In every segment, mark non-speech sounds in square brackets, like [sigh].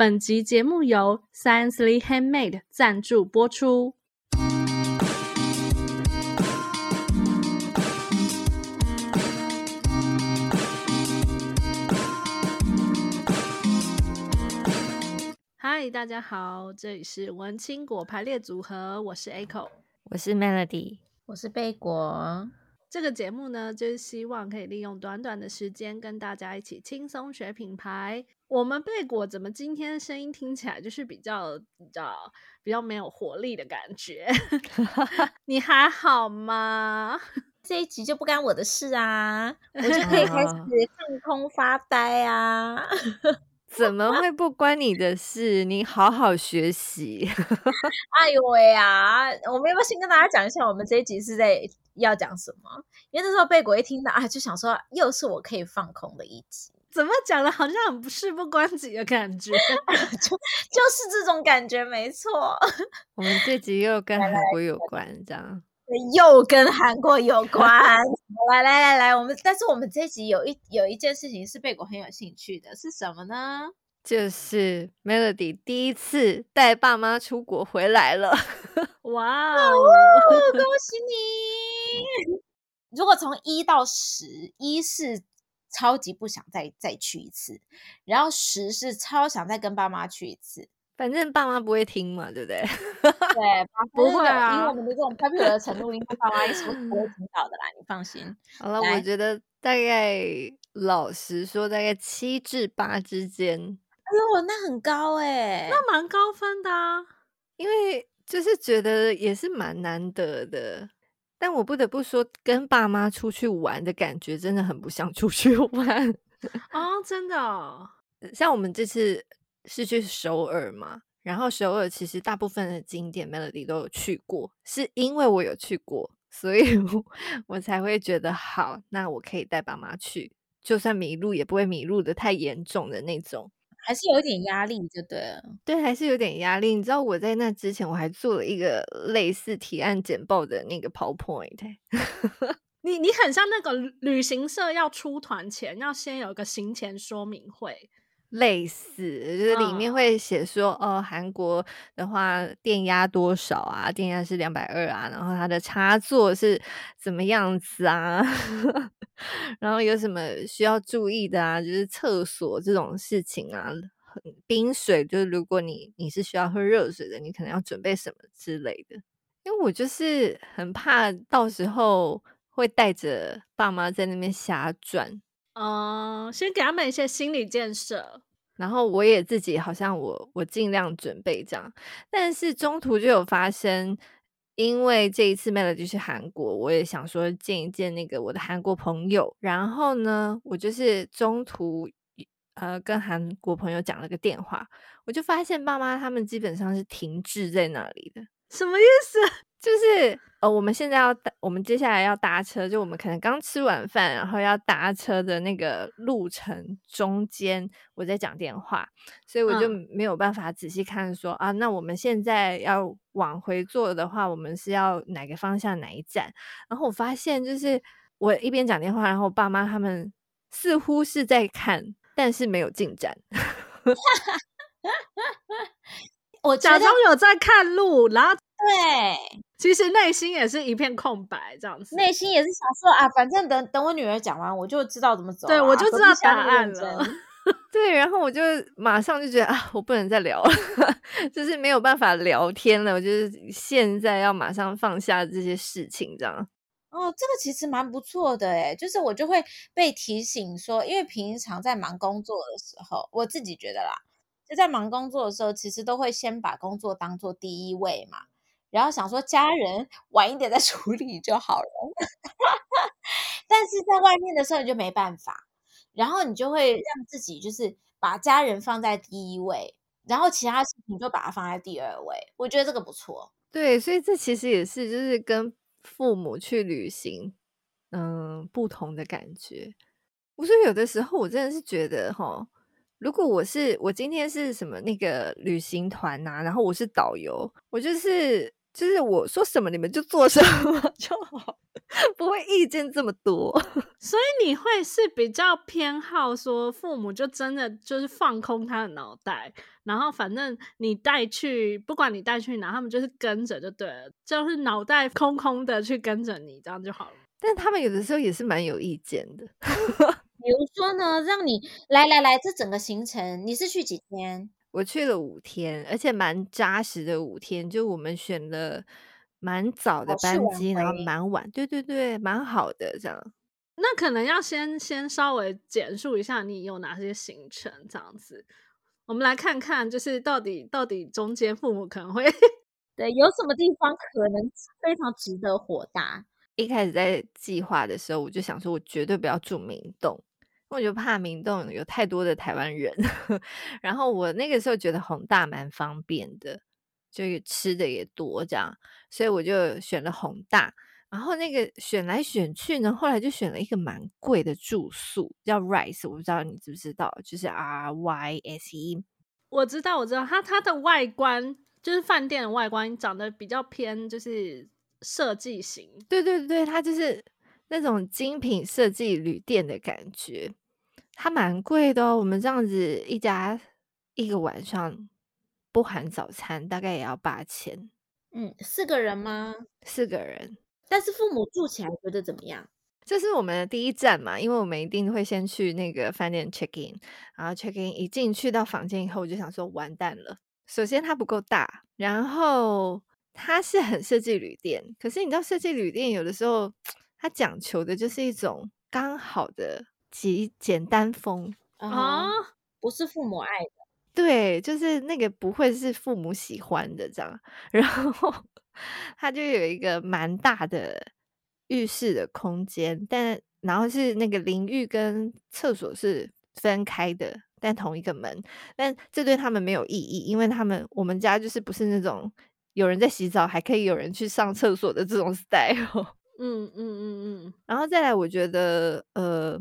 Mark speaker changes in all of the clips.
Speaker 1: 本集节目由 Sciencely Handmade 赞助播出。嗨，大家好，这里是文青果排列组合，我是 Echo，
Speaker 2: 我是 Melody，
Speaker 3: 我是贝果。
Speaker 1: 这个节目呢，就是希望可以利用短短的时间，跟大家一起轻松学品牌。我们贝果怎么今天声音听起来就是比较比较比较没有活力的感觉？[laughs] 你还好吗？[laughs]
Speaker 3: 这一集就不干我的事啊，我就可以开 [laughs] 始放空发呆啊。
Speaker 2: 怎么会不关你的事？你好好学习。
Speaker 3: 哎呦喂啊！我们要不要先跟大家讲一下，我们这一集是在要讲什么？因为那时候贝果一听到啊，就想说又是我可以放空的一集。
Speaker 1: 怎么讲的，好像很不事不关己的感觉，[laughs]
Speaker 3: 就就是这种感觉，没错。
Speaker 2: 我们这集又跟韩国有关，这样。
Speaker 3: 又跟韩国有关。[laughs] 来来来来，我们但是我们这一集有一有一件事情是贝果很有兴趣的，是什么呢？
Speaker 2: 就是 Melody 第一次带爸妈出国回来了。[laughs]
Speaker 1: 哇哦，
Speaker 3: 恭喜你！如果从一到十，一是超级不想再再去一次，然后十是超想再跟爸妈去一次。
Speaker 2: 反正爸妈不会听嘛，对不对？[laughs]
Speaker 3: 对，
Speaker 1: 不会啊。
Speaker 3: 以我们的这种 popular 的程度，应该爸妈一说不会听到的啦，你放心。[laughs]
Speaker 2: 好了，我觉得大概老实说，大概七至八之间。
Speaker 3: 哎呦，那很高哎，
Speaker 1: 那蛮高分的啊。
Speaker 2: 因为就是觉得也是蛮难得的，但我不得不说，跟爸妈出去玩的感觉真的很不像出去 [laughs] 玩
Speaker 1: 哦，真的哦。
Speaker 2: 像我们这次。是去首尔嘛？然后首尔其实大部分的景点 Melody 都有去过，是因为我有去过，所以我，[laughs] 我才会觉得好，那我可以带爸妈去，就算迷路也不会迷路的太严重的那种，
Speaker 3: 还是有点压力，就对了。
Speaker 2: 对，还是有点压力。你知道我在那之前我还做了一个类似提案简报的那个 PowerPoint，[laughs]
Speaker 1: 你你很像那个旅行社要出团前要先有一个行前说明会。
Speaker 2: 类似，就是里面会写说，哦，哦，韩国的话电压多少啊？电压是两百二啊，然后它的插座是怎么样子啊？[laughs] 然后有什么需要注意的啊？就是厕所这种事情啊，冰水，就是如果你你是需要喝热水的，你可能要准备什么之类的。因为我就是很怕到时候会带着爸妈在那边瞎转。
Speaker 1: 嗯，先给他们一些心理建设，
Speaker 2: 然后我也自己好像我我尽量准备这样，但是中途就有发生，因为这一次 Melody 去韩国，我也想说见一见那个我的韩国朋友，然后呢，我就是中途呃跟韩国朋友讲了个电话，我就发现爸妈他们基本上是停滞在那里的，
Speaker 1: 什么意思？
Speaker 2: 就是呃，我们现在要搭，我们接下来要搭车，就我们可能刚吃完饭，然后要搭车的那个路程中间，我在讲电话，所以我就没有办法仔细看说、嗯、啊，那我们现在要往回坐的话，我们是要哪个方向哪一站？然后我发现，就是我一边讲电话，然后我爸妈他们似乎是在看，但是没有进展。[laughs]
Speaker 1: 我假装有在看路，然后。
Speaker 3: 对，
Speaker 1: 其实内心也是一片空白，这样子。
Speaker 3: 内心也是想说啊，反正等等我女儿讲完，我就知道怎么走啊。
Speaker 1: 对，我就知道答案了。[laughs]
Speaker 2: 对，然后我就马上就觉得啊，我不能再聊了，[laughs] 就是没有办法聊天了。我就是现在要马上放下这些事情，这样。
Speaker 3: 哦，这个其实蛮不错的诶，就是我就会被提醒说，因为平常在忙工作的时候，我自己觉得啦，就在忙工作的时候，其实都会先把工作当做第一位嘛。然后想说家人晚一点再处理就好了，[laughs] 但是在外面的时候你就没办法，然后你就会让自己就是把家人放在第一位，然后其他事情就把它放在第二位。我觉得这个不错。
Speaker 2: 对，所以这其实也是就是跟父母去旅行，嗯，不同的感觉。我说有的时候我真的是觉得哈，如果我是我今天是什么那个旅行团呐，然后我是导游，我就是。就是我说什么你们就做什么 [laughs] 就好，[laughs] 不会意见这么多。[laughs]
Speaker 1: 所以你会是比较偏好说父母就真的就是放空他的脑袋，然后反正你带去，不管你带去哪，他们就是跟着就对了，就是脑袋空空的去跟着你，这样就好了。
Speaker 2: 但他们有的时候也是蛮有意见的，
Speaker 3: 比如说呢，让你来来来，这整个行程你是去几天？
Speaker 2: 我去了五天，而且蛮扎实的五天。就我们选了蛮早的班机，然后蛮晚，对对对，蛮好的这样。
Speaker 1: 那可能要先先稍微简述一下你有哪些行程，这样子，我们来看看，就是到底到底中间父母可能会 [laughs]
Speaker 3: 对有什么地方可能非常值得火大。
Speaker 2: 一开始在计划的时候，我就想说，我绝对不要住明洞。我就怕明洞有太多的台湾人，[laughs] 然后我那个时候觉得弘大蛮方便的，就吃的也多这样，所以我就选了弘大。然后那个选来选去呢，后来就选了一个蛮贵的住宿，叫 Rise，我不知道你知不知道，就是 R Y S E。
Speaker 1: 我知道，我知道，它它的外观就是饭店的外观长得比较偏，就是设计型。
Speaker 2: 对对对，它就是。那种精品设计旅店的感觉，它蛮贵的哦。我们这样子一家一个晚上不含早餐，大概也要八千。
Speaker 3: 嗯，四个人吗？
Speaker 2: 四个人。
Speaker 3: 但是父母住起来觉得怎么样？
Speaker 2: 这是我们的第一站嘛，因为我们一定会先去那个饭店 check in，然后 check in 一进去到房间以后，我就想说完蛋了。首先它不够大，然后它是很设计旅店，可是你知道设计旅店有的时候。他讲求的就是一种刚好的极简单风
Speaker 3: 啊，不是父母爱的，
Speaker 2: 对，就是那个不会是父母喜欢的这样。然后他就有一个蛮大的浴室的空间，但然后是那个淋浴跟厕所是分开的，但同一个门。但这对他们没有意义，因为他们我们家就是不是那种有人在洗澡还可以有人去上厕所的这种 [laughs] style。
Speaker 1: 嗯嗯嗯嗯，
Speaker 2: 然后再来，我觉得，呃，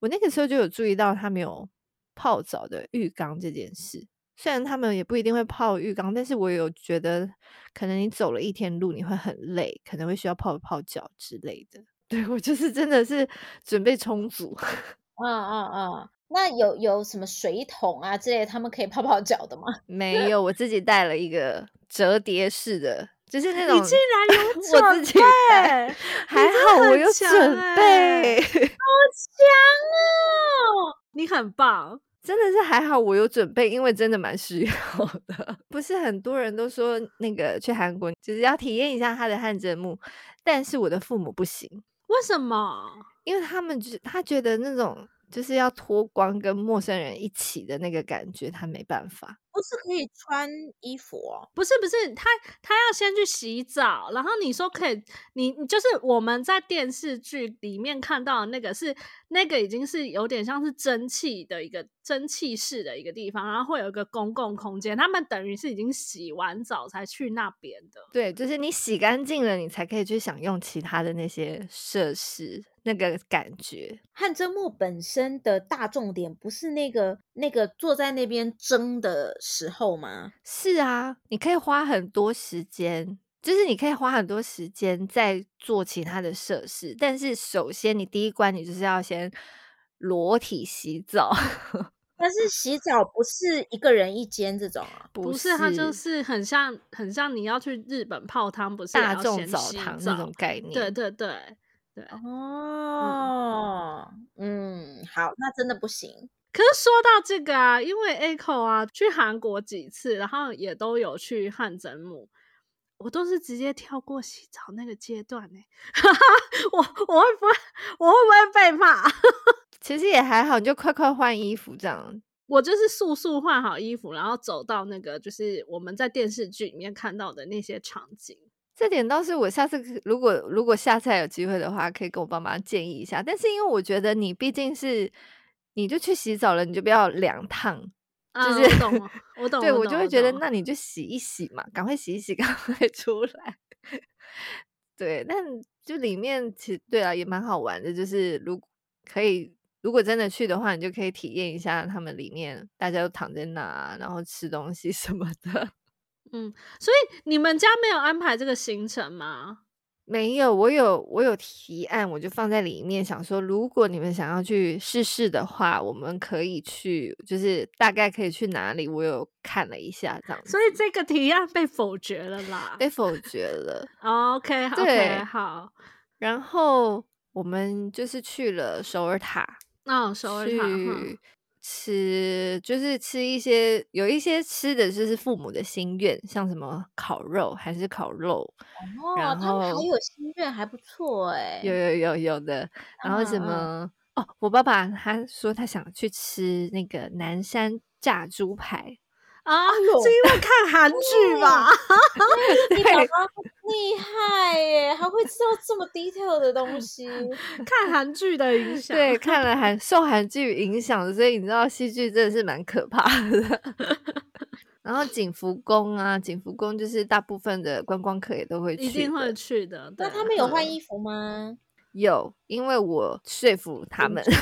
Speaker 2: 我那个时候就有注意到他没有泡澡的浴缸这件事。虽然他们也不一定会泡浴缸，但是我有觉得，可能你走了一天路，你会很累，可能会需要泡一泡脚之类的。[laughs] 对，我就是真的是准备充足。
Speaker 3: 嗯嗯嗯，那有有什么水桶啊之类，他们可以泡泡脚的吗？
Speaker 2: 没有，我自己带了一个折叠式的。就是那种，
Speaker 1: 你竟然有准备，[laughs]
Speaker 2: 我自己还好我有准备，
Speaker 3: 好强哦！
Speaker 1: 你很棒，
Speaker 2: 真的是还好我有准备，因为真的蛮需要的。不是很多人都说那个去韩国就是要体验一下他的汗蒸幕，但是我的父母不行，
Speaker 1: 为什么？
Speaker 2: 因为他们就他觉得那种。就是要脱光跟陌生人一起的那个感觉，他没办法。
Speaker 3: 不是可以穿衣服哦？
Speaker 1: 不是不是，他他要先去洗澡，然后你说可以，你就是我们在电视剧里面看到的那个是那个已经是有点像是蒸汽的一个蒸汽室的一个地方，然后会有一个公共空间，他们等于是已经洗完澡才去那边的。
Speaker 2: 对，就是你洗干净了，你才可以去享用其他的那些设施。那个感觉，
Speaker 3: 汗蒸木本身的大重点不是那个那个坐在那边蒸的时候吗？
Speaker 2: 是啊，你可以花很多时间，就是你可以花很多时间在做其他的设施。但是首先，你第一关你就是要先裸体洗澡。[laughs]
Speaker 3: 但是洗澡不是一个人一间这种啊，
Speaker 1: 不是，它就是很像很像你要去日本泡汤，不是
Speaker 2: 大众澡堂那种概念。
Speaker 1: 对对对。对
Speaker 3: 哦，嗯，好，那真的不行。
Speaker 1: 可是说到这个啊，因为 Echo 啊去韩国几次，然后也都有去汗蒸幕，我都是直接跳过洗澡那个阶段呢。[laughs] 我我会不会我会不会被骂？[laughs]
Speaker 2: 其实也还好，你就快快换衣服这样。
Speaker 1: 我就是速速换好衣服，然后走到那个就是我们在电视剧里面看到的那些场景。
Speaker 2: 这点倒是我下次如果如果下次还有机会的话，可以跟我爸妈建议一下。但是因为我觉得你毕竟是你就去洗澡了，你就不要两趟，
Speaker 1: 啊、
Speaker 2: 就是
Speaker 1: 我懂，我 [laughs] 懂，
Speaker 2: 对
Speaker 1: 我，
Speaker 2: 就会觉得那你就洗一洗嘛，赶快洗一洗，[laughs] 赶快出来。对，但就里面其实对啊也蛮好玩的，就是如可以如果真的去的话，你就可以体验一下他们里面大家都躺在那，然后吃东西什么的。
Speaker 1: 嗯，所以你们家没有安排这个行程吗？
Speaker 2: 没有，我有我有提案，我就放在里面，想说如果你们想要去试试的话，我们可以去，就是大概可以去哪里，我有看了一下这样子。
Speaker 1: 所以这个提案被否决了啦，
Speaker 2: 被否决了。[laughs]
Speaker 1: OK，对，okay, 好。
Speaker 2: 然后我们就是去了首尔塔，
Speaker 1: 哦，首尔塔。
Speaker 2: 吃就是吃一些有一些吃的就是父母的心愿，像什么烤肉还是烤肉，
Speaker 3: 哦、然后还有心愿还不错哎，
Speaker 2: 有有有有的，然后什么、啊、哦，我爸爸他说他想去吃那个南山炸猪排。
Speaker 1: 啊，[laughs] 是因为看韩剧吧？
Speaker 3: 你爸爸厉害耶，还会知道这么 detail 的东西。[laughs]
Speaker 1: 看韩剧的影响，
Speaker 2: 对，看了韩受韩剧影响，所以你知道戏剧真的是蛮可怕的。[laughs] 然后景福宫啊，景福宫就是大部分的观光客也都会去，
Speaker 1: 一定会去的。
Speaker 3: 那他们有换衣服吗？
Speaker 2: 有，因为我说服他们。[laughs]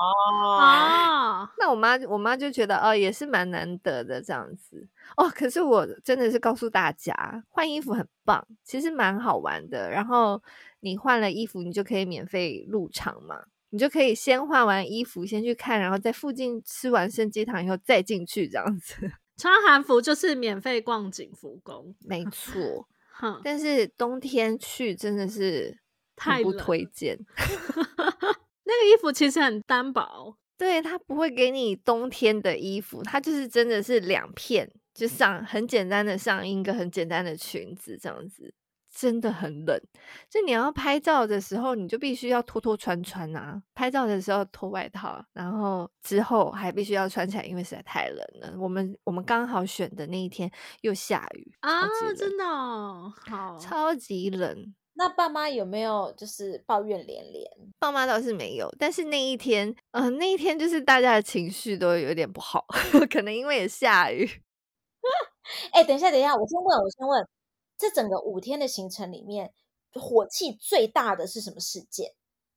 Speaker 1: 哦，
Speaker 2: 那我妈我妈就觉得哦，也是蛮难得的这样子哦。可是我真的是告诉大家，换衣服很棒，其实蛮好玩的。然后你换了衣服，你就可以免费入场嘛，你就可以先换完衣服先去看，然后在附近吃完参鸡汤以后再进去这样子。[laughs]
Speaker 1: 穿韩服就是免费逛景福宫，
Speaker 2: 没错。但是冬天去真的是太不推荐。[laughs]
Speaker 1: 那个衣服其实很单薄，
Speaker 2: 对，它不会给你冬天的衣服，它就是真的是两片，就上很简单的上衣，一个很简单的裙子这样子，真的很冷。就你要拍照的时候，你就必须要脱脱穿穿啊。拍照的时候脱外套，然后之后还必须要穿起来，因为实在太冷了。我们我们刚好选的那一天又下雨
Speaker 1: 啊，真的哦，好，
Speaker 2: 超级冷。
Speaker 3: 那爸妈有没有就是抱怨连连？
Speaker 2: 爸妈倒是没有，但是那一天，嗯、呃，那一天就是大家的情绪都有点不好，[laughs] 可能因为也下雨。[laughs]
Speaker 3: 哎、欸，等一下，等一下，我先问，我先问，这整个五天的行程里面，火气最大的是什么事件？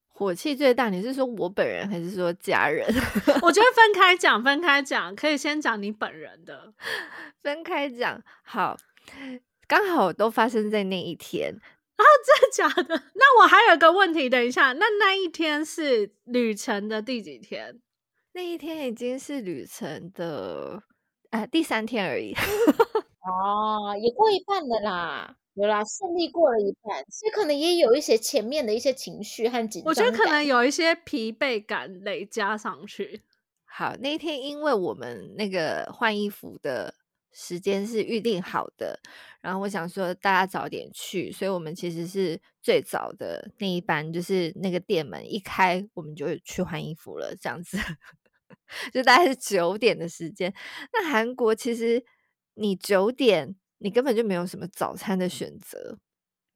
Speaker 2: 火气最大，你是说我本人还是说家人？[laughs]
Speaker 1: 我觉得分开讲，分开讲，可以先讲你本人的，
Speaker 2: 分开讲。好，刚好都发生在那一天。
Speaker 1: 啊，真的假的？[laughs] 那我还有一个问题，等一下，那那一天是旅程的第几天？
Speaker 2: 那一天已经是旅程的呃第三天而已。[laughs]
Speaker 3: 哦，也过一半了啦，有啦，顺利过了一半，所以可能也有一些前面的一些情绪和紧张。
Speaker 1: 我觉得可能有一些疲惫感累加上去。
Speaker 2: 好，那一天因为我们那个换衣服的。时间是预定好的，然后我想说大家早点去，所以我们其实是最早的那一班，就是那个店门一开，我们就去换衣服了，这样子，[laughs] 就大概是九点的时间。那韩国其实你九点，你根本就没有什么早餐的选择，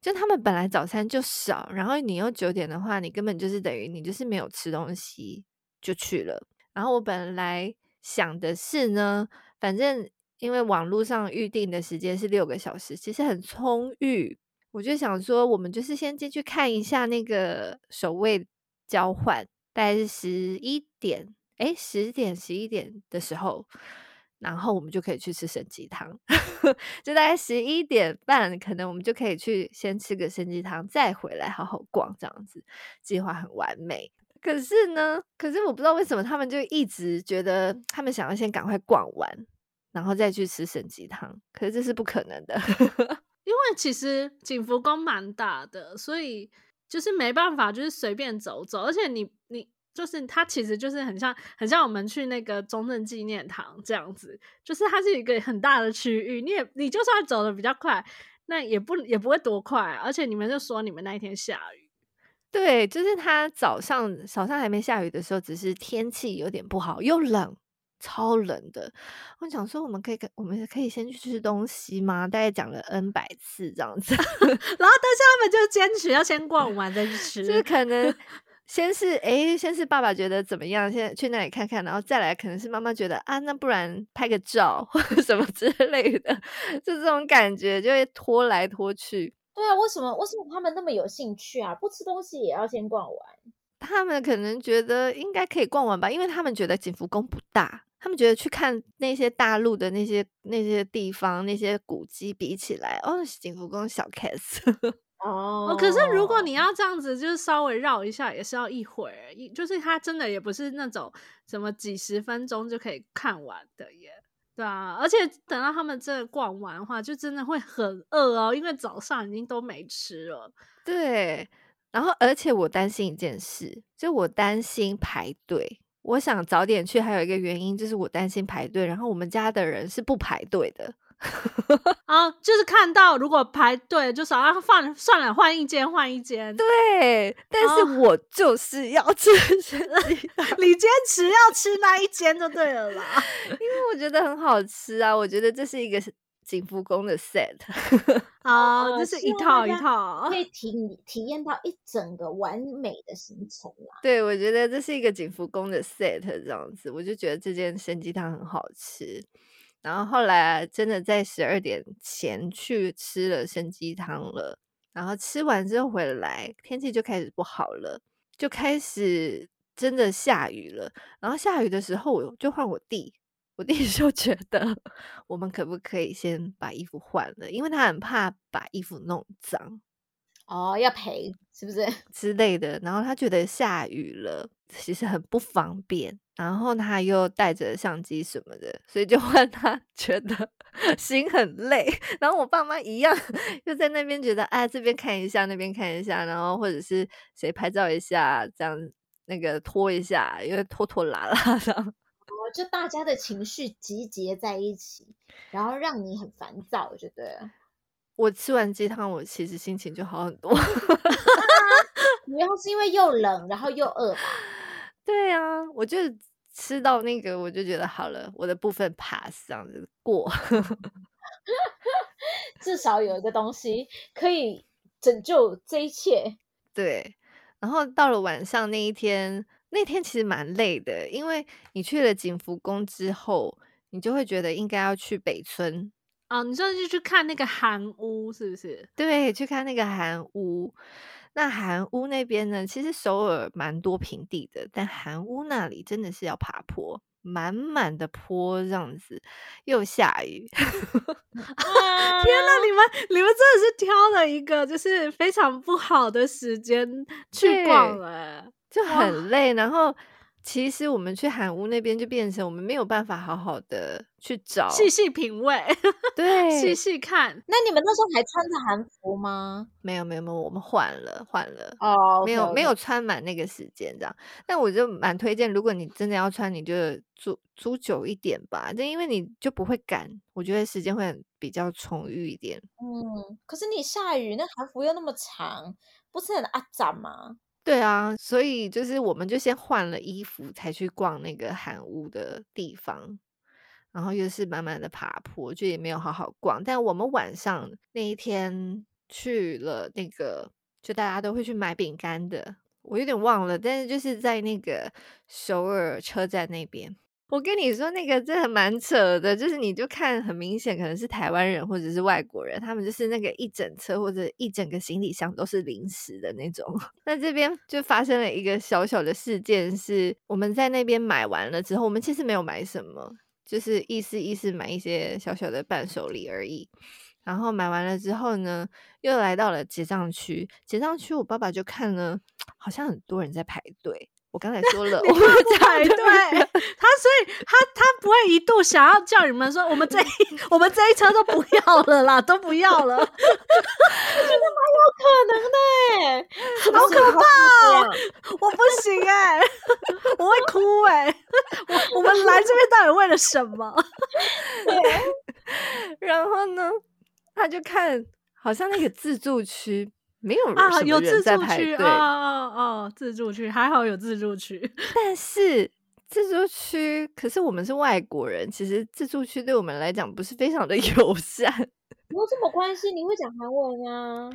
Speaker 2: 就他们本来早餐就少，然后你又九点的话，你根本就是等于你就是没有吃东西就去了。然后我本来想的是呢，反正。因为网络上预定的时间是六个小时，其实很充裕。我就想说，我们就是先进去看一下那个首位交换，大概是十一点，诶，十点十一点的时候，然后我们就可以去吃参鸡汤。[laughs] 就大概十一点半，可能我们就可以去先吃个参鸡汤，再回来好好逛，这样子计划很完美。可是呢，可是我不知道为什么他们就一直觉得他们想要先赶快逛完。然后再去吃神鸡汤，可是这是不可能的，[laughs]
Speaker 1: 因为其实景福宫蛮大的，所以就是没办法，就是随便走走。而且你你就是它其实就是很像很像我们去那个中正纪念堂这样子，就是它是一个很大的区域，你也你就算走得比较快，那也不也不会多快啊。而且你们就说你们那一天下雨，
Speaker 2: 对，就是它早上早上还没下雨的时候，只是天气有点不好，又冷。超冷的，我想说，我们可以，我们可以先去吃东西吗？大概讲了 N 百次这样子，[laughs] 然后但是
Speaker 1: 他们就坚持要先逛完再去吃，[laughs]
Speaker 2: 就是可能 [laughs] 先是哎、欸，先是爸爸觉得怎么样，先去那里看看，然后再来可能是妈妈觉得啊，那不然拍个照或者什么之类的，就这种感觉就会拖来拖去。
Speaker 3: 对啊，为什么为什么他们那么有兴趣啊？不吃东西也要先逛完？
Speaker 2: 他们可能觉得应该可以逛完吧，因为他们觉得景福宫不大。他们觉得去看那些大陆的那些那些地方那些古迹比起来，哦，景福宫小 case。[laughs]
Speaker 3: 哦，
Speaker 1: 可是如果你要这样子，就是稍微绕一下，也是要一会儿，就是它真的也不是那种什么几十分钟就可以看完的耶。对啊，而且等到他们真的逛完的话，就真的会很饿哦，因为早上已经都没吃了。
Speaker 2: 对，然后而且我担心一件事，就我担心排队。我想早点去，还有一个原因就是我担心排队。然后我们家的人是不排队的。
Speaker 1: 啊，[laughs] 就是看到如果排队，就少要放算了，换一间换一间。
Speaker 2: 对，但是我就是要吃 [laughs]
Speaker 1: 你坚持要吃那一间就对了啦，
Speaker 2: 因为我觉得很好吃啊，我觉得这是一个景福宫的 set
Speaker 1: 啊，[laughs] 这是一套一套，
Speaker 3: 可以体体验到一整个完美的行程啦。
Speaker 2: 对，我觉得这是一个景福宫的 set 这样子，我就觉得这间生鸡汤很好吃。然后后来真的在十二点前去吃了生鸡汤了，然后吃完之后回来，天气就开始不好了，就开始真的下雨了。然后下雨的时候，我就换我弟，我弟 [laughs] 就觉得我们可不可以先把衣服换了，因为他很怕把衣服弄脏。
Speaker 3: 哦，要赔是不是 [laughs]
Speaker 2: 之类的？然后他觉得下雨了，其实很不方便。然后他又带着相机什么的，所以就换他 [laughs] 觉得心很累。然后我爸妈一样，又在那边觉得哎，这边看一下，那边看一下，然后或者是谁拍照一下，这样那个拖一下，因为拖拖拉拉的。哦，
Speaker 3: 就大家的情绪集结在一起，然后让你很烦躁，就对了。
Speaker 2: 我吃完鸡汤，我其实心情就好很多。[laughs] [laughs]
Speaker 3: 主要是因为又冷，然后又饿吧？
Speaker 2: 对啊，我就吃到那个，我就觉得好了，我的部分 pass 这样子过。[laughs]
Speaker 3: 至少有一个东西可以拯救这一切。
Speaker 2: 对，然后到了晚上那一天，那天其实蛮累的，因为你去了景福宫之后，你就会觉得应该要去北村。
Speaker 1: 哦，你说是去看那个韩屋是不是？
Speaker 2: 对，去看那个韩屋。那韩屋那边呢？其实首尔蛮多平地的，但韩屋那里真的是要爬坡，满满的坡这样子，又下雨。啊、[laughs] [laughs]
Speaker 1: 天哪，你们你们真的是挑了一个就是非常不好的时间去逛了，
Speaker 2: 就很累，然后。其实我们去韩屋那边就变成我们没有办法好好的去找，
Speaker 1: 细细品味，[laughs]
Speaker 2: 对，
Speaker 1: 细细看。
Speaker 3: 那你们那时候还穿着韩服吗？
Speaker 2: 没有没有没有，我们换了换了
Speaker 3: 哦，oh, okay,
Speaker 2: 没有.没有穿满那个时间这样。但我就蛮推荐，如果你真的要穿，你就租租久一点吧，就因为你就不会赶，我觉得时间会比较充裕一点。
Speaker 3: 嗯，可是你下雨，那韩服又那么长，不是很阿杂吗？
Speaker 2: 对啊，所以就是我们就先换了衣服，才去逛那个韩屋的地方，然后又是慢慢的爬坡，就也没有好好逛。但我们晚上那一天去了那个，就大家都会去买饼干的，我有点忘了，但是就是在那个首尔车站那边。我跟你说，那个真的蛮扯的，就是你就看很明显，可能是台湾人或者是外国人，他们就是那个一整车或者一整个行李箱都是零食的那种。[laughs] 那这边就发生了一个小小的事件，是我们在那边买完了之后，我们其实没有买什么，就是意思意思买一些小小的伴手礼而已。然后买完了之后呢，又来到了结账区，结账区我爸爸就看了，[tsk] 好像很多人在排队。我刚才说了，[laughs] 我们
Speaker 1: 排队，他所以他他不会一度想要叫你们说，我们这一我们这一车都不要了啦，都不要了，我觉
Speaker 3: 得蛮有可能的，
Speaker 1: 好可怕哦，我不行哎，我会哭哎，我我们来这边到底为了什么？[laughs]
Speaker 3: 对，
Speaker 2: 然后呢，他就看好像那个自助区。没有人
Speaker 1: 啊，有自助区
Speaker 2: 哦
Speaker 1: 哦哦，自助区还好有自助区，[laughs]
Speaker 2: 但是自助区可是我们是外国人，其实自助区对我们来讲不是非常的 [laughs] 友善。
Speaker 3: 有什么关系？你会讲韩文啊？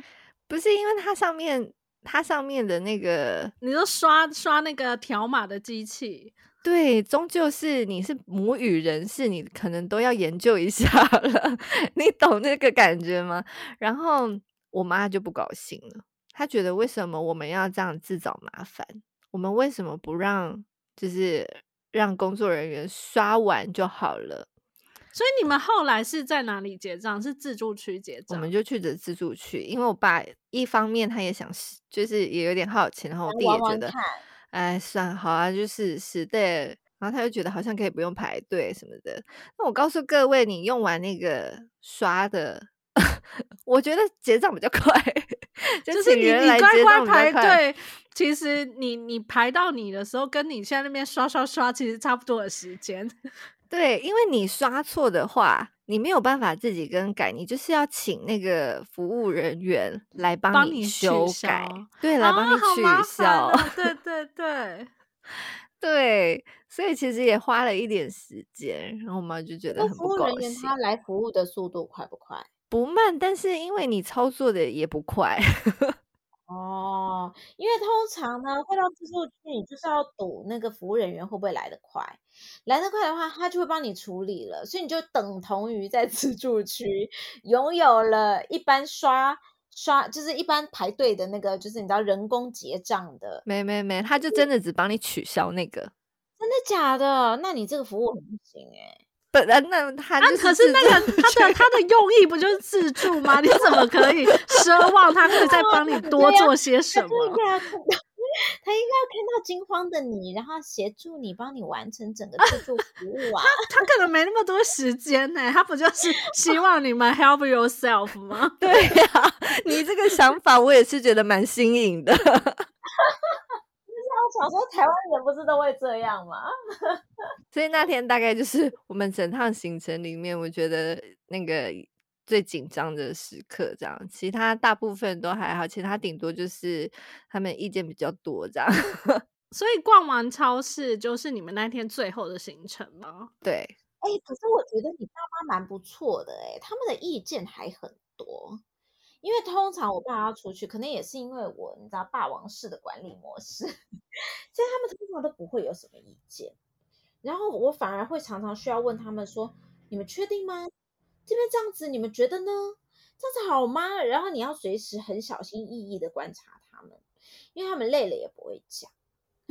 Speaker 2: 不是因为它上面它上面的那个，
Speaker 1: 你说刷刷那个条码的机器，
Speaker 2: 对，终究是你是母语人士，你可能都要研究一下了，[laughs] 你懂那个感觉吗？然后。我妈就不高兴了，她觉得为什么我们要这样自找麻烦？我们为什么不让就是让工作人员刷完就好了？
Speaker 1: 所以你们后来是在哪里结账？是自助区结账？
Speaker 2: 我们就去的自助区，因为我爸一方面他也想，就是也有点好奇，然后我弟也觉得，哎，算好啊，就是是的。然后他就觉得好像可以不用排队什么的。那我告诉各位，你用完那个刷的，我觉得结账比较快，
Speaker 1: 就是你你乖乖排队。其实你你排到你的时候，跟你现在那边刷刷刷，其实差不多的时间。[laughs]
Speaker 2: 对，因为你刷错的话，你没有办法自己更改，你就是要请那个服务人员来帮你修改，对，来帮你取消。
Speaker 1: 啊、对 [laughs] 对对。
Speaker 2: 对，所以其实也花了一点时间，然后我们就觉得很不高兴。服务人员
Speaker 3: 他来服务的速度快不快？
Speaker 2: 不慢，但是因为你操作的也不快。[laughs]
Speaker 3: 哦，因为通常呢，会到自助区，你就是要赌那个服务人员会不会来得快。来得快的话，他就会帮你处理了，所以你就等同于在自助区拥有了一般刷。刷就是一般排队的那个，就是你知道人工结账的，
Speaker 2: 没没没，他就真的只帮你取消那个，
Speaker 3: 真的假的？那你这个服务很不行哎、欸。
Speaker 2: 本来那他就
Speaker 1: 是、啊、可是那个他的 [laughs] 他的用意不就是自助吗？你怎么可以奢望他可以再帮你 [laughs] 多做些什么？
Speaker 3: 他应该要看到惊慌的你，然后协助你，帮你完成整个自助服务啊。
Speaker 1: 他他可能没那么多时间呢，他不就是希望你们 help yourself 吗？[laughs]
Speaker 2: 对呀、啊，你这个想法我也是觉得蛮新颖的。就是
Speaker 3: 我想说，台湾人不是都会这样吗？[laughs]
Speaker 2: 所以那天大概就是我们整趟行程里面，我觉得那个。最紧张的时刻，这样，其他大部分都还好，其他顶多就是他们意见比较多这样。
Speaker 1: 所以逛完超市就是你们那天最后的行程吗？[laughs]
Speaker 2: 对，
Speaker 3: 哎、欸，可是我觉得你爸妈蛮不错的、欸，哎，他们的意见还很多。因为通常我爸要出去，可能也是因为我你知道霸王式的管理模式，[laughs] 所以他们通常都不会有什么意见。然后我反而会常常需要问他们说：“你们确定吗？”这边这样子，你们觉得呢？这样子好吗？然后你要随时很小心翼翼的观察他们，因为他们累了也不会讲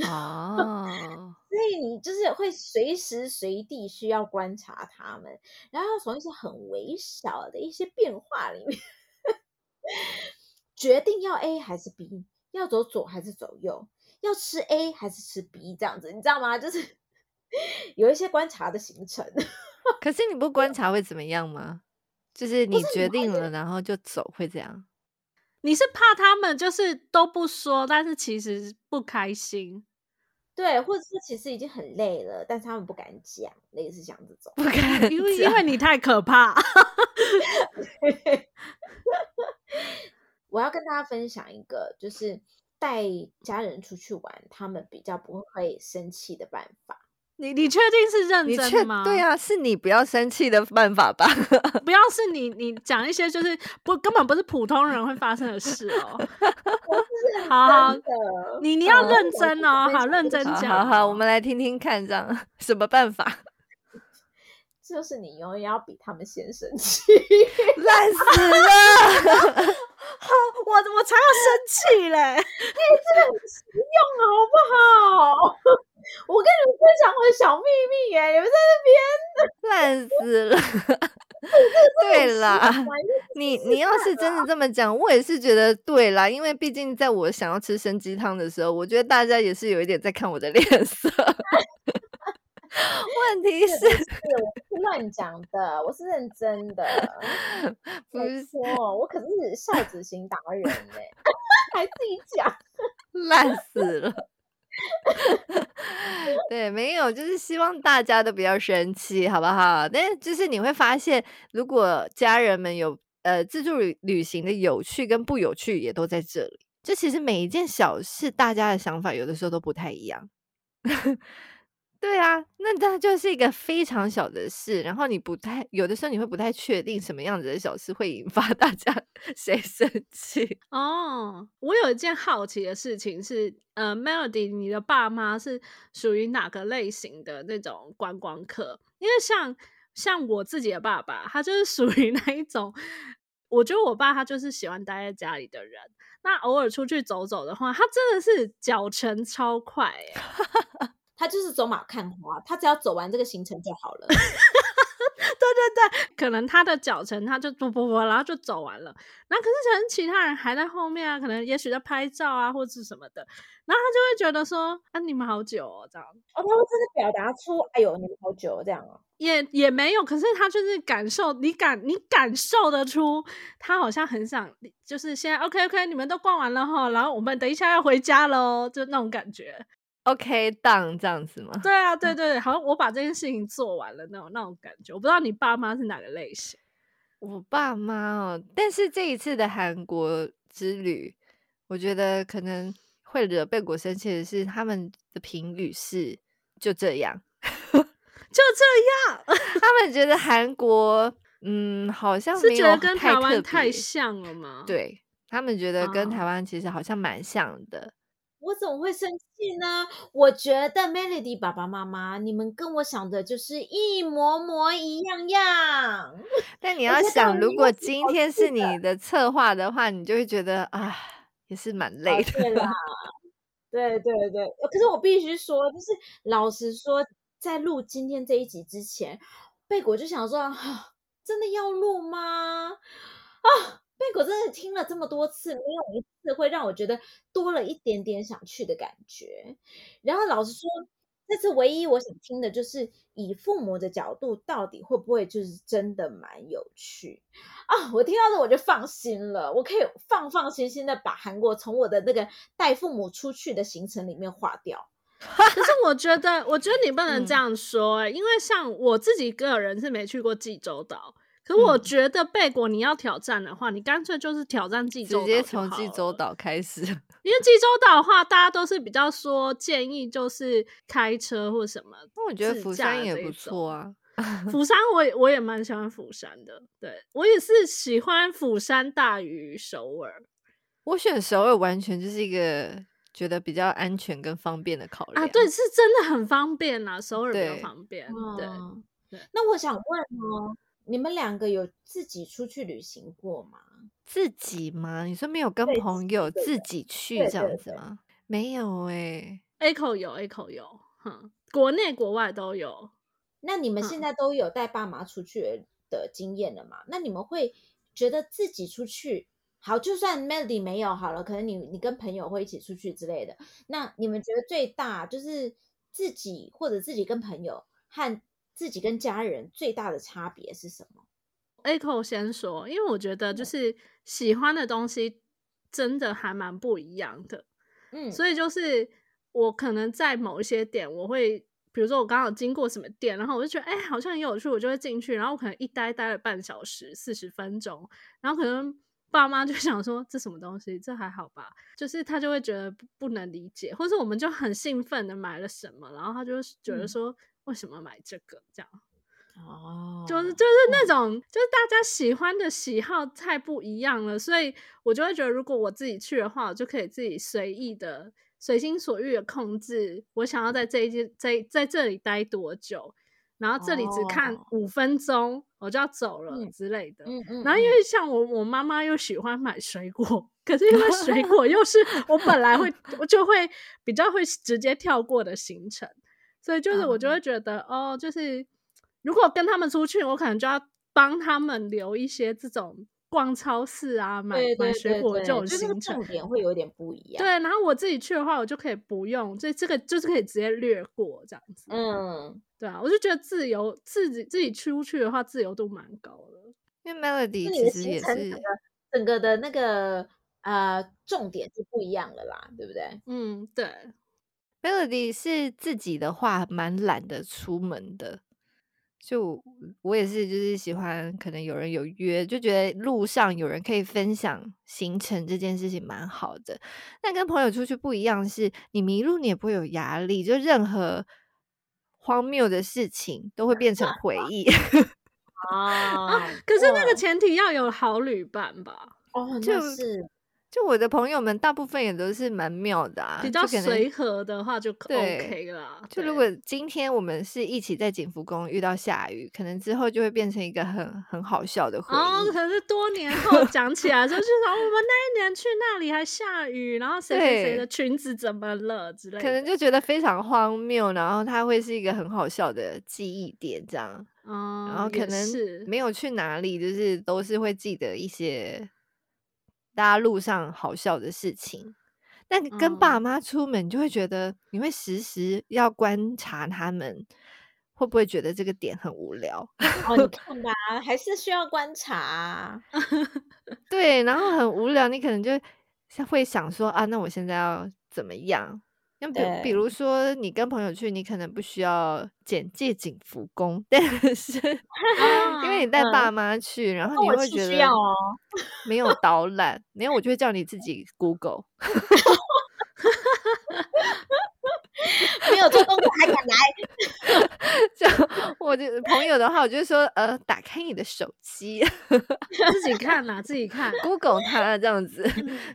Speaker 2: 啊，[laughs]
Speaker 3: 所以你就是会随时随地需要观察他们，然后从一些很微小的一些变化里面 [laughs] 决定要 A 还是 B，要走左还是走右，要吃 A 还是吃 B，这样子你知道吗？就是 [laughs] 有一些观察的行程。[laughs]
Speaker 2: 可是你不观察会怎么样吗？就是你决定了，然后就走，会这样？
Speaker 1: 你是怕他们就是都不说，但是其实不开心，
Speaker 3: 对，或者是其实已经很累了，但是他们不敢讲，类似这样子走，
Speaker 2: 不敢，
Speaker 1: 因为因为你太可怕。[laughs]
Speaker 3: 我要跟大家分享一个，就是带家人出去玩，他们比较不会生气的办法。
Speaker 1: 你你确定是认真的吗？
Speaker 2: 对啊，是你不要生气的办法吧？[laughs]
Speaker 1: 不要是你你讲一些就是不根本不是普通人会发生的事哦。[laughs] 好好，你你要认真哦，好认真讲。
Speaker 2: 好好，我们来听听看，这样什么办法？
Speaker 3: 就是你永远要比他们先生气，[laughs]
Speaker 2: 烂死了！[laughs]
Speaker 1: 好，我我才要生气嘞！[laughs]
Speaker 3: 你这个很实用好不好？我跟你们分享我的小秘密耶，你们在那边烂
Speaker 2: 死了。对啦，你你要是真的这么讲，我也是觉得对啦，因为毕竟在我想要吃生鸡汤的时候，我觉得大家也是有一点在看我的脸色。问题是，是，
Speaker 3: 我是乱讲的，我是认真的。[laughs] 不是说，我可是孝子型达人呢，[laughs] 还自己讲，[laughs]
Speaker 2: 烂死了。对，没有，就是希望大家都不要生气，好不好？但就是你会发现，如果家人们有呃自助旅旅行的有趣跟不有趣，也都在这里。就其实每一件小事，大家的想法有的时候都不太一样。对啊，那它就是一个非常小的事，然后你不太有的时候你会不太确定什么样子的小事会引发 [laughs] 大家谁生气
Speaker 1: 哦。我有一件好奇的事情是，呃，Melody，你的爸妈是属于哪个类型的那种观光客？因为像像我自己的爸爸，他就是属于 [laughs] 那一种，我觉得我爸他就是喜欢待在家里的人，那偶尔出去走走的话，他真的是脚程超快哎。
Speaker 3: 他就是走马看花，他只要走完这个行程就好了。[laughs]
Speaker 1: 对对对，可能他的脚程他就啵啵啵，然后就走完了。然后可是可能其他人还在后面啊，可能也许在拍照啊，或者是什么的。然后他就会觉得说啊，你们好久哦，这样。
Speaker 3: 哦，他会真的表达出，哎呦，你们好久这样哦。
Speaker 1: 也也没有，可是他就是感受，你感你感受得出，他好像很想，就是现在 OK OK，你们都逛完了哈，然后我们等一下要回家喽，就那种感觉。
Speaker 2: OK done 这样子吗？
Speaker 1: 对啊，对对对，好像我把这件事情做完了那种那种感觉。我不知道你爸妈是哪个类型。
Speaker 2: 我爸妈哦，但是这一次的韩国之旅，我觉得可能会惹贝果生气的是，他们的评语是就这样。
Speaker 1: 就这样，[laughs] [laughs]
Speaker 2: 他们觉得韩国，嗯，好像
Speaker 1: 是觉得跟台湾太像了吗？
Speaker 2: 对，他们觉得跟台湾其实好像蛮像的。
Speaker 3: 啊。我怎么会生气呢？我觉得 Melody 爸爸妈妈，你们跟我想的就是一模模一样样。
Speaker 2: 但你要想，如果今天是你的策划的话，你就会觉得啊，也是蛮累的。
Speaker 3: 对啦，对对对。可是我必须说，就是老实说。在录今天这一集之前，贝果就想说：“啊，真的要录吗？”啊，贝果真的听了这么多次，没有一次会让我觉得多了一点点想去的感觉。然后老实说，这次唯一我想听的就是以父母的角度，到底会不会就是真的蛮有趣啊？我听到这我就放心了，我可以放放心心的把韩国从我的那个带父母出去的行程里面划掉。[laughs]
Speaker 1: 可是我觉得，我觉得你不能这样说，欸，哎、嗯，因为像我自己个人是没去过济州岛，可我觉得贝果你要挑战的话，你干脆就是挑战济州岛，直
Speaker 2: 接从济州岛开始。
Speaker 1: 因为济州岛的话，大家都是比较说建议就是开车或什么。
Speaker 2: 那我觉得釜山也不错啊，[laughs]
Speaker 1: 釜山我也我也蛮喜欢釜山的，对，我也是喜欢釜山大于首尔。
Speaker 2: 我选首尔完全就是一个。觉得比较安全跟方便的考量啊，
Speaker 1: 对，是真的很方便啊，首尔比较方便。对，
Speaker 3: 嗯、对。那我想问哦，你们两个有自己出去旅行过吗？
Speaker 2: 自己吗？你说没有跟朋友自己去这样子吗？没有哎、
Speaker 1: 欸、，A 口有，A 口有，哼，国内国外都有。
Speaker 3: 那你们现在都有带爸妈出去的经验了吗？那你们会觉得自己出去？好，就算 Melody 没有好了，可能你你跟朋友会一起出去之类的。那你们觉得最大就是自己或者自己跟朋友和自己跟家人最大的差别是什么
Speaker 1: ？Echo 先说，因为我觉得就是喜欢的东西真的还蛮不一样的。嗯，所以就是我可能在某一些点，我会比如说我刚好经过什么店，然后我就觉得哎、欸，好像很有趣，我就会进去，然后我可能一待待了半小时、四十分钟，然后可能。爸妈就想说，这什么东西，这还好吧？就是他就会觉得不能理解，或者我们就很兴奋的买了什么，然后他就觉得说，为什么买这个这样？哦，就是就是那种，就是大家喜欢的喜好太不一样了，所以我就会觉得，如果我自己去的话，我就可以自己随意的、随心所欲的控制，我想要在这一间在在这里待多久。然后这里只看五分钟，oh. 我就要走了之类的。嗯嗯。然后因为像我，我妈妈又喜欢买水果，[laughs] 可是因为水果又是我本来会，[laughs] 我就会比较会直接跳过的行程，所以就是我就会觉得，oh. 哦，就是如果跟他们出去，我可能就要帮他们留一些这种。逛超市啊，买买水果这种行程，
Speaker 3: 重点会有点不一样。
Speaker 1: 对，然后我自己去的话，我就可以不用，所以这个就是可以直接略过这样子。
Speaker 3: 嗯，
Speaker 1: 对啊，我就觉得自由，自己自己出去的话，自由度蛮高的。
Speaker 2: 因为 Melody 其实也是
Speaker 3: 整个，整个的那个呃重点就不一样了啦，对不对？
Speaker 1: 嗯，对。
Speaker 2: Melody 是自己的话蛮懒得出门的。就我也是，就是喜欢可能有人有约，就觉得路上有人可以分享行程这件事情蛮好的。但跟朋友出去不一样，是你迷路你也不会有压力，就任何荒谬的事情都会变成回忆。[laughs] [laughs]
Speaker 3: 啊，
Speaker 1: 可是那个前提要有好旅伴吧？
Speaker 3: 哦，就是。
Speaker 2: 就我的朋友们，大部分也都是蛮妙的啊。
Speaker 1: 比较随和的话就 OK 啦。
Speaker 2: 就如果今天我们是一起在景福宫遇到下雨，可能之后就会变成一个很很好笑的回忆。
Speaker 1: 哦，可是多年后 [laughs] 讲起来，就是说我们那一年去那里还下雨，然后谁谁谁的裙子怎么了之类的，
Speaker 2: 可能就觉得非常荒谬，然后它会是一个很好笑的记忆点这样。
Speaker 1: 嗯，
Speaker 2: 然后可能没有去哪里，就是都是会记得一些大家路上好笑的事情。但跟爸妈出门，就会觉得你会时时要观察他们，会不会觉得这个点很无聊？
Speaker 3: 哦，你 [laughs] 看吧，还是需要观察啊。
Speaker 2: 对，然后很无聊，你可能就会想说啊，那我现在要怎么样？那比比如说，你跟朋友去，你可能不需要简介景福宫，[laughs] 但是因为你带爸妈去，然后你会觉得 [laughs] 没有导览，然后我就会叫你自己 Google。[laughs]
Speaker 3: 没有做功课还敢来？
Speaker 2: 就我的朋友的话，我就说呃，打开你的手机，
Speaker 1: 自己看呐，自己看
Speaker 2: Google 它这样子。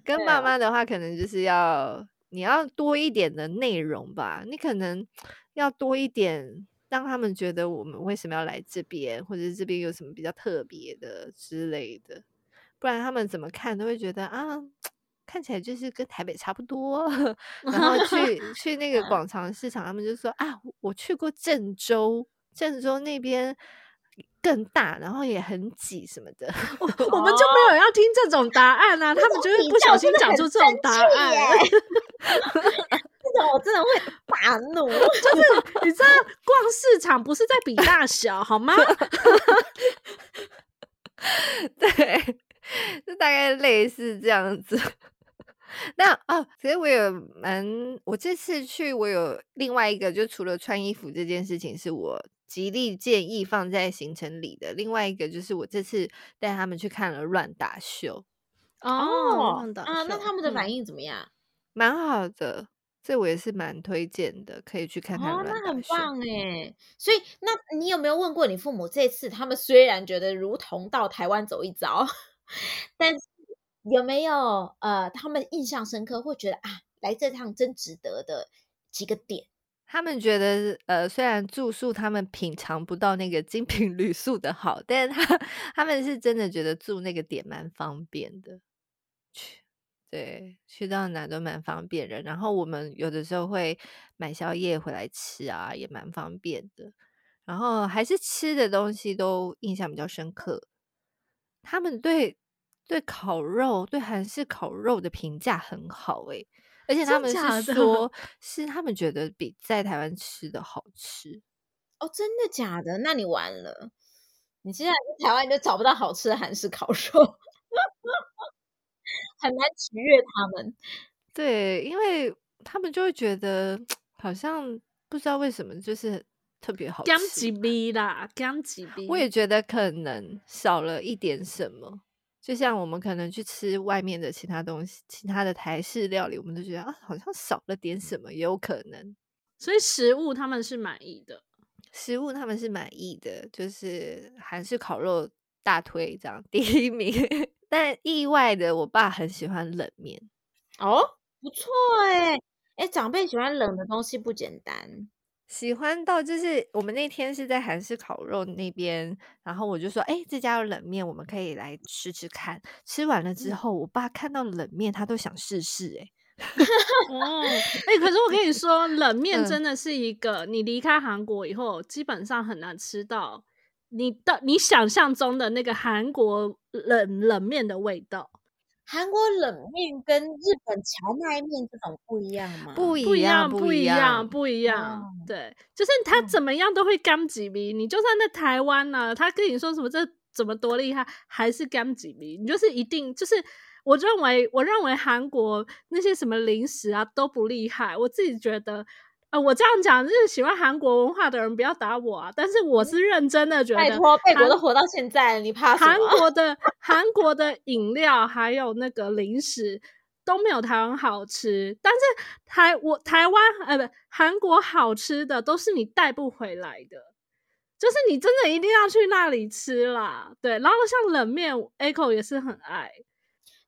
Speaker 2: 跟爸妈的话，可能就是要。你要多一点的内容吧，你可能要多一点，让他们觉得我们为什么要来这边，或者是这边有什么比较特别的之类的，不然他们怎么看都会觉得啊，看起来就是跟台北差不多。[laughs] 然后去 [laughs] 去那个广场市场，他们就说啊，我去过郑州，郑州那边。更大，然后也很挤什么的，
Speaker 1: 我们就没有要听这种答案啊！哦、他们就会不小心讲出这种答案，[laughs]
Speaker 3: 这种我真的会大怒。[laughs]
Speaker 1: 就是你知道，逛市场不是在比大小，好吗？[laughs]
Speaker 2: 对，就大概类似这样子。那哦，其实我有蛮，我这次去，我有另外一个，就除了穿衣服这件事情，是我。极力建议放在行程里的。另外一个就是我这次带他们去看了乱打秀
Speaker 3: 哦，乱打秀啊，那他们的反应怎么样？
Speaker 2: 蛮、嗯、好的，这我也是蛮推荐的，可以去看看。
Speaker 3: 哦，那很棒哎！所以，那你有没有问过你父母？这次他们虽然觉得如同到台湾走一遭，[laughs] 但是有没有呃，他们印象深刻，会觉得啊，来这趟真值得的几个点？
Speaker 2: 他们觉得，呃，虽然住宿他们品尝不到那个精品旅宿的好，但是他他们是真的觉得住那个点蛮方便的，去对去到哪都蛮方便的。然后我们有的时候会买宵夜回来吃啊，也蛮方便的。然后还是吃的东西都印象比较深刻。他们对对烤肉，对韩式烤肉的评价很好，欸，而且他们是说，是他们觉得比在台湾吃的好吃
Speaker 3: 哦，真的假的？那你完了，你现在 [laughs] 在台湾你就找不到好吃的韩式烤肉，[laughs] 很难取悦他们。
Speaker 2: 对，因为他们就会觉得好像不知道为什么就是特别好吃，
Speaker 1: 刚几逼啦，姜几逼。
Speaker 2: 我也觉得可能少了一点什么。就像我们可能去吃外面的其他东西，其他的台式料理，我们都觉得啊，好像少了点什么，也有可能。
Speaker 1: 所以食物他们是满意的，
Speaker 2: 食物他们是满意的，就是韩式烤肉大推这样第一名。[laughs] 但意外的，我爸很喜欢冷面
Speaker 3: 哦，不错哎哎，长辈喜欢冷的东西不简单。
Speaker 2: 喜欢到就是我们那天是在韩式烤肉那边，然后我就说，哎、欸，这家有冷面，我们可以来吃吃看。吃完了之后，我爸看到冷面，他都想试试、欸。哎，
Speaker 1: 哦，哎，可是我跟你说，冷 [laughs] 面真的是一个，你离开韩国以后，基本上很难吃到你的你想象中的那个韩国冷冷面的味道。
Speaker 3: 韩国冷面跟日本荞麦面这种不一样吗？
Speaker 2: 不一样，
Speaker 1: 不一样，不一样。
Speaker 3: 哦、
Speaker 1: 对，就是他怎么样都会干几米。你就算在台湾呢、啊，他跟你说什么这怎么多厉害，还是干几米。你就是一定就是，我认为我认为韩国那些什么零食啊都不厉害。我自己觉得。啊、呃，我这样讲就是喜欢韩国文化的人不要打我啊！但是我是认真的觉得，拜托，
Speaker 3: 贝果都活到现在，你怕什么？
Speaker 1: 韩国的韩国的饮料还有那个零食都没有台湾好吃，但是台我台湾呃不韩国好吃的都是你带不回来的，就是你真的一定要去那里吃啦。对，然后像冷面，Echo 也是很爱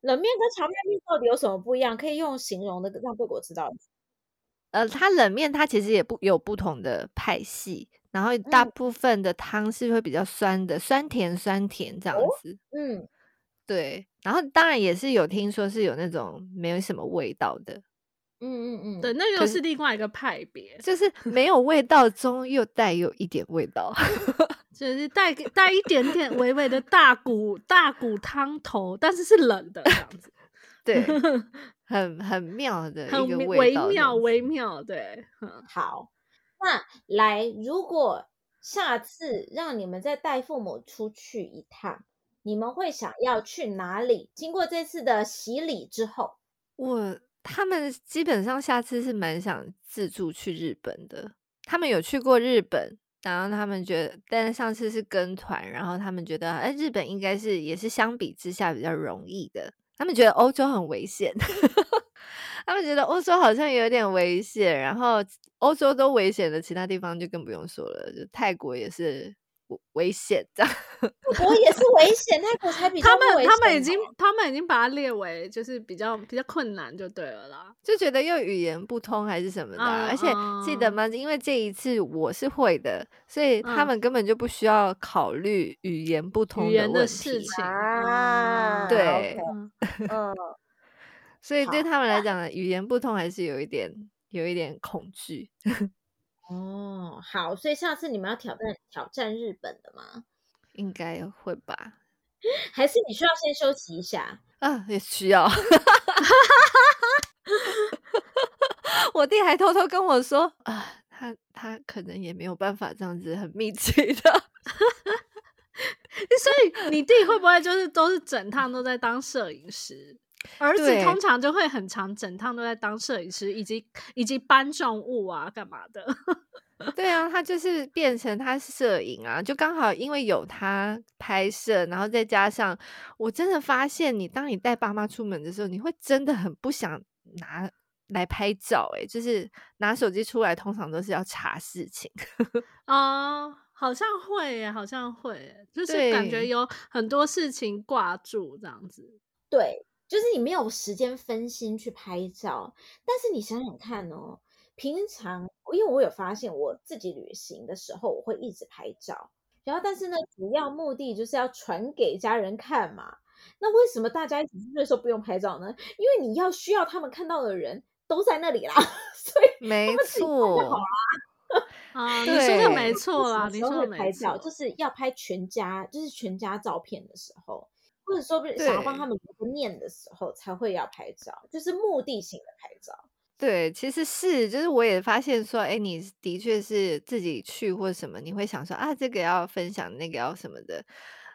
Speaker 3: 冷面跟荞麦面到底有什么不一样？可以用形容的让贝果知道。
Speaker 2: 呃，它冷面它其实也不有不同的派系，然后大部分的汤是会比较酸的，嗯、酸甜酸甜这样子。
Speaker 3: 哦、嗯，
Speaker 2: 对。然后当然也是有听说是有那种没有什么味道的，
Speaker 3: 嗯嗯嗯，
Speaker 1: 对，那又是另外一个派别，
Speaker 2: 就是没有味道中又带有一点味道，[laughs]
Speaker 1: 就是带带一点点微微的大骨大骨汤头，但是是冷的这样子，
Speaker 2: 对，[laughs] 很很妙的一个味
Speaker 1: 微妙微妙，对，
Speaker 3: 好，那来，如果下次让你们再带父母出去一趟，你们会想要去哪里？经过这次的洗礼之后，
Speaker 2: 我。他们基本上下次是蛮想自助去日本的。他们有去过日本，然后他们觉得，但是上次是跟团，然后他们觉得，哎，日本应该是也是相比之下比较容易的。他们觉得欧洲很危险，他们觉得欧洲好像有点危险，然后欧洲都危险的，其他地方就更不用说了，就泰国也是。危险的，[laughs]
Speaker 3: 我也是危险，泰国才比较。
Speaker 1: 他们他们已经他们已经把它列为就是比较比较困难就对了啦，
Speaker 2: 就觉得又语言不通还是什么的，啊，而且记得吗？因为这一次我是会的，所以他们根本就不需要考虑语言不通的，
Speaker 1: 的事情啊。
Speaker 2: 对，嗯，所以对他们来讲呢，语言不通还是有一点有一点恐惧。
Speaker 3: 哦，好，所以下次你们要挑战挑战日本的吗？
Speaker 2: 应该会吧？
Speaker 3: 还是你需要先休息一下
Speaker 2: 啊？也需要。[laughs] 我弟还偷偷跟我说啊，他他可能也没有办法这样子很密集的。[laughs]
Speaker 1: 所以你弟会不会就是都是整趟都在当摄影师？儿子通常就会很长，整趟都在当摄影师，以及以及搬重物啊，干嘛的？[laughs]
Speaker 2: 对啊，他就是变成他摄影啊，就刚好因为有他拍摄，然后再加上我真的发现，你当你带爸妈出门的时候，你会真的很不想拿来拍照，欸，诶，就是拿手机出来，通常都是要查事情
Speaker 1: 啊，[laughs] 哦，好像会耶，好像会，就是感觉有很多事情挂住这样子，
Speaker 3: 对。就是你没有时间分心去拍照，但是你想想看哦，平常因为我有发现我自己旅行的时候，我会一直拍照，然后但是呢，主要目的就是要传给家人看嘛。那为什么大家一起去的时候不用拍照呢？因为你要需要他们看到的人都在那里啦，[laughs] 所以
Speaker 2: 没错 [laughs]
Speaker 1: 啊，你说的没错啦，你说的没错，
Speaker 3: 拍照就是要拍全家，就是全家照片的时候。或者说，不是想要帮他们不念的时候才会要拍照，就是目的性的拍照。
Speaker 2: 对，其实是，就是我也发现说，哎，你的确是自己去或什么，你会想说啊，这个要分享，那个要什么的。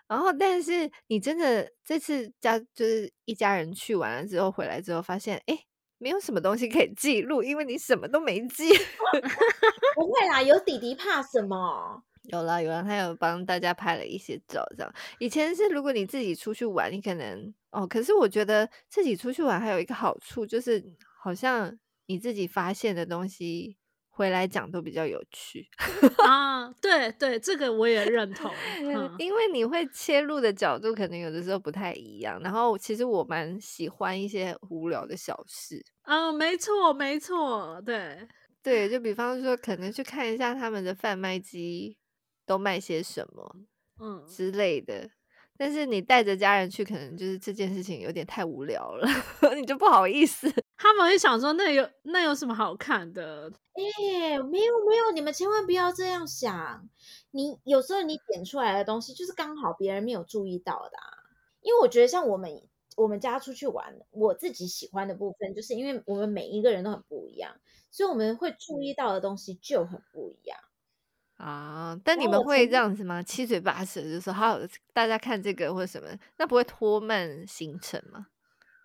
Speaker 2: 然后，但是你真的这次家就是一家人去完了之后回来之后，发现哎，没有什么东西可以记录，因为你什么都没记。[laughs]
Speaker 3: 不会啦，有弟弟怕什么？
Speaker 2: 有啦有啦，他有帮大家拍了一些照，这样。以前是如果你自己出去玩，你可能哦，可是我觉得自己出去玩还有一个好处，就是好像你自己发现的东西回来讲都比较有趣 [laughs]
Speaker 1: 啊。对对，这个我也认同，
Speaker 2: 嗯，因为你会切入的角度可能有的时候不太一样。然后其实我蛮喜欢一些无聊的小事
Speaker 1: 啊，没错没错，对
Speaker 2: 对，就比方说可能去看一下他们的贩卖机。都卖些什么，嗯之类的，嗯、但是你带着家人去，可能就是这件事情有点太无聊了，[laughs] 你就不好意思。
Speaker 1: 他们会想说，那有那有什么好看的？
Speaker 3: 哎、欸，没有没有，你们千万不要这样想。你有时候你点出来的东西，就是刚好别人没有注意到的、啊。因为我觉得，像我们我们家出去玩，我自己喜欢的部分，就是因为我们每一个人都很不一样，所以我们会注意到的东西就很不一样。
Speaker 2: 啊！但你们会这样子吗？七嘴八舌就说好，大家看这个或者什么，那不会拖慢行程吗？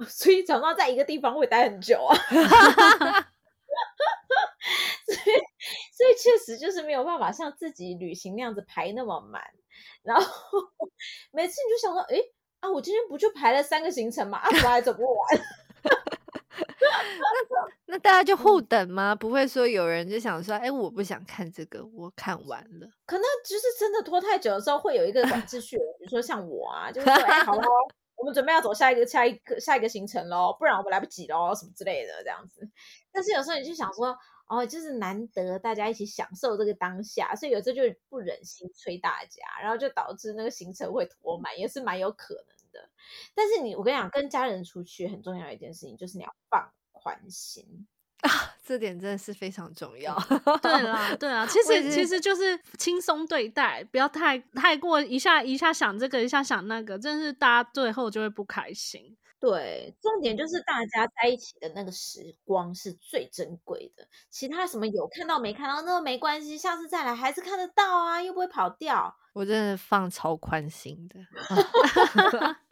Speaker 2: [laughs]
Speaker 3: 所以常常在一个地方会待很久啊。[laughs] 所以，所以确实就是没有办法像自己旅行那样子排那么满。然后 [laughs] 每次你就想说，哎啊，我今天不就排了三个行程吗？啊，怎么还走不完？
Speaker 2: 那 [laughs] 那大家就互等吗？不会说有人就想说，哎、欸，我不想看这个，我看完了。
Speaker 3: 可能就是真的拖太久的时候，会有一个管秩 [laughs] 序的，比如说像我啊，就是说，哎、欸，好了，[laughs] 我们准备要走下一个、下一个、下一个行程喽，不然我们来不及喽，什么之类的这样子。但是有时候你就想说，哦，就是难得大家一起享受这个当下，所以有时候就不忍心催大家，然后就导致那个行程会拖满，也是蛮有可能的。但是你，我跟你讲，跟家人出去很重要的一件事情就是你要放宽心
Speaker 2: 啊，这点真的是非常重要。
Speaker 1: 对啦，对 [laughs] 啦，其实其实就是轻松对待，不要太太过一下一下想这个，一下想那个，真是大家最后就会不开心。
Speaker 3: 对，重点就是大家在一起的那个时光是最珍贵的。其他什么有看到没看到，那没关系，下次再来还是看得到啊，又不会跑掉。
Speaker 2: 我真的放超宽心的。[laughs]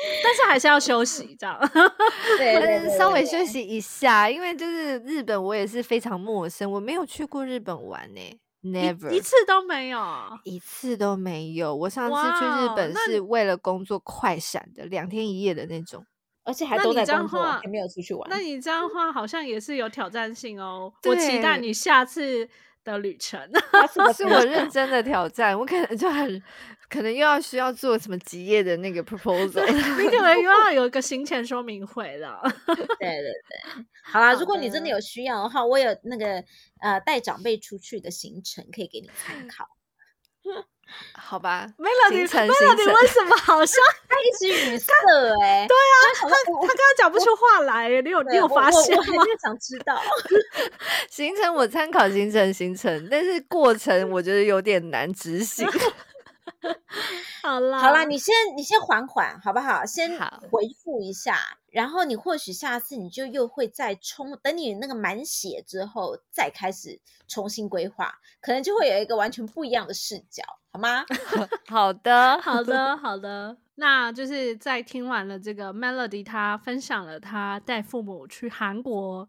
Speaker 2: [laughs]
Speaker 1: 但是还是要休息，这
Speaker 3: 样。[laughs] 对，对，对，对，
Speaker 2: 稍微休息一下，因为就是日本，我也是非常陌生，我没有去过日本玩呢，never
Speaker 1: 一,一次都没有，
Speaker 2: 一次都没有。我上次去日本是为了工作快闪的，两天一夜的那种，
Speaker 3: 而且还都在工作，还没有出去玩。
Speaker 1: 那你这样的话，好像也是有挑战性哦。我期待你下次的旅程，[laughs]
Speaker 2: 是我认真的挑战，我可能就很。可能又要需要做什么几页的那个 [laughs] proposal，
Speaker 1: 你可能又要有一个 [laughs] 行前说明会了。
Speaker 3: 对对对，[laughs] 好啦，如果你真的有需要的话，我有那个呃带长辈出去的行程可以给你参考。
Speaker 2: 好吧
Speaker 1: ，Melody，Melody，你为什么好像
Speaker 3: 他一直语塞？哎，
Speaker 1: 对啊，他他他刚刚讲不出话来，你有你有发现吗？
Speaker 3: 我还是想知道
Speaker 2: 行程，我参考行程行程，但是过程我觉得有点难执行。[laughs]
Speaker 1: 好啦，
Speaker 3: 好啦，你先你先缓缓，好不好？先回复一下，然后你或许下次你就又会再冲，等你那个满血之后再开始重新规划，可能就会有一个完全不一样的视角，好吗？[laughs]
Speaker 2: 好的，[laughs]
Speaker 1: 好的，好的。那就是在听完了这个 Melody 他分享了他带父母去韩国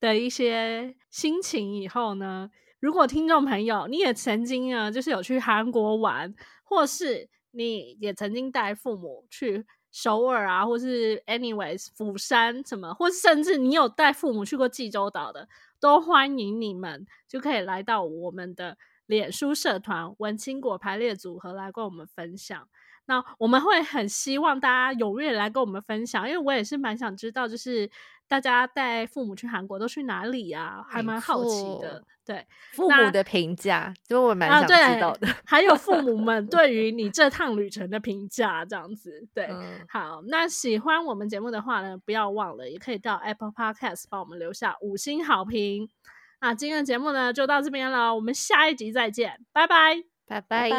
Speaker 1: 的一些心情以后呢，如果听众朋友你也曾经啊，就是有去韩国玩。或是你也曾经带父母去首尔啊，或是 anyways 釜山什么，或甚至你有带父母去过济州岛的，都欢迎你们就可以来到我们的脸书社团“文青果排列组合”来跟我们分享。那我们会很希望大家踊跃来跟我们分享，因为我也是蛮想知道，就是。大家带父母去韩国都去哪里啊？还蛮好奇的。对，
Speaker 2: 父母的评价，就我蛮想知道的。
Speaker 1: 还有父母 [laughs] 们对于你这趟旅程的评价，这样子。对，好，那喜欢我们节目的话呢，不要忘了，也可以到 Apple Podcast 帮我们留下五星好评。那今天的节目呢，就到这边了，我们下一集再见，拜拜，
Speaker 2: 拜拜。